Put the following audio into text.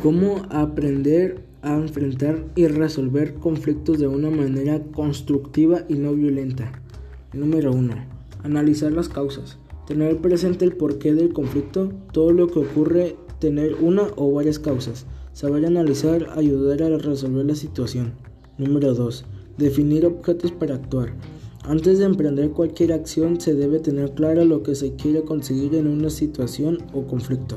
Cómo aprender a enfrentar y resolver conflictos de una manera constructiva y no violenta. Número 1. Analizar las causas. Tener presente el porqué del conflicto, todo lo que ocurre, tener una o varias causas. Saber analizar, ayudar a resolver la situación. Número 2. Definir objetos para actuar. Antes de emprender cualquier acción se debe tener claro lo que se quiere conseguir en una situación o conflicto.